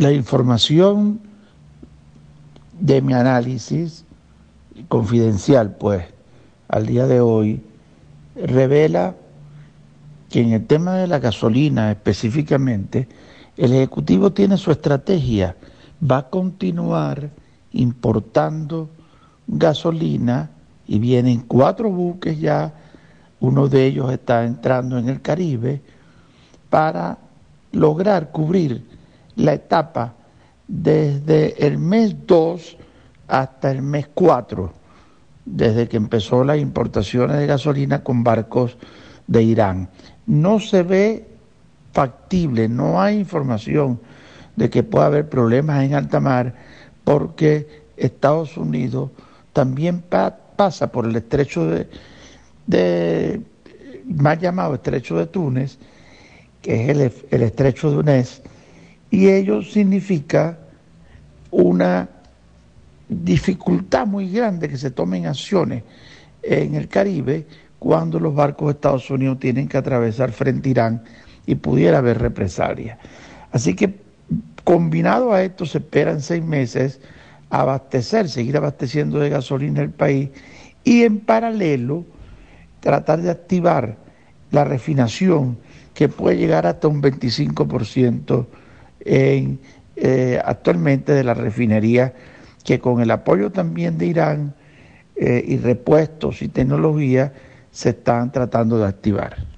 la información de mi análisis confidencial, pues, al día de hoy, revela que en el tema de la gasolina específicamente, el Ejecutivo tiene su estrategia, va a continuar importando gasolina y vienen cuatro buques ya, uno de ellos está entrando en el Caribe, para lograr cubrir la etapa desde el mes 2 hasta el mes 4, desde que empezó las importaciones de gasolina con barcos de Irán. No se ve factible, no hay información de que pueda haber problemas en alta mar porque Estados Unidos también pasa por el estrecho de, de, más llamado estrecho de Túnez, que es el, el estrecho de Unés, y ello significa una dificultad muy grande que se tomen acciones en el Caribe cuando los barcos de Estados Unidos tienen que atravesar frente a Irán y pudiera haber represalia. Así que combinado a esto se esperan seis meses abastecer, seguir abasteciendo de gasolina el país y en paralelo tratar de activar la refinación que puede llegar hasta un 25% en, eh, actualmente de la refinería que con el apoyo también de Irán eh, y repuestos y tecnología se están tratando de activar.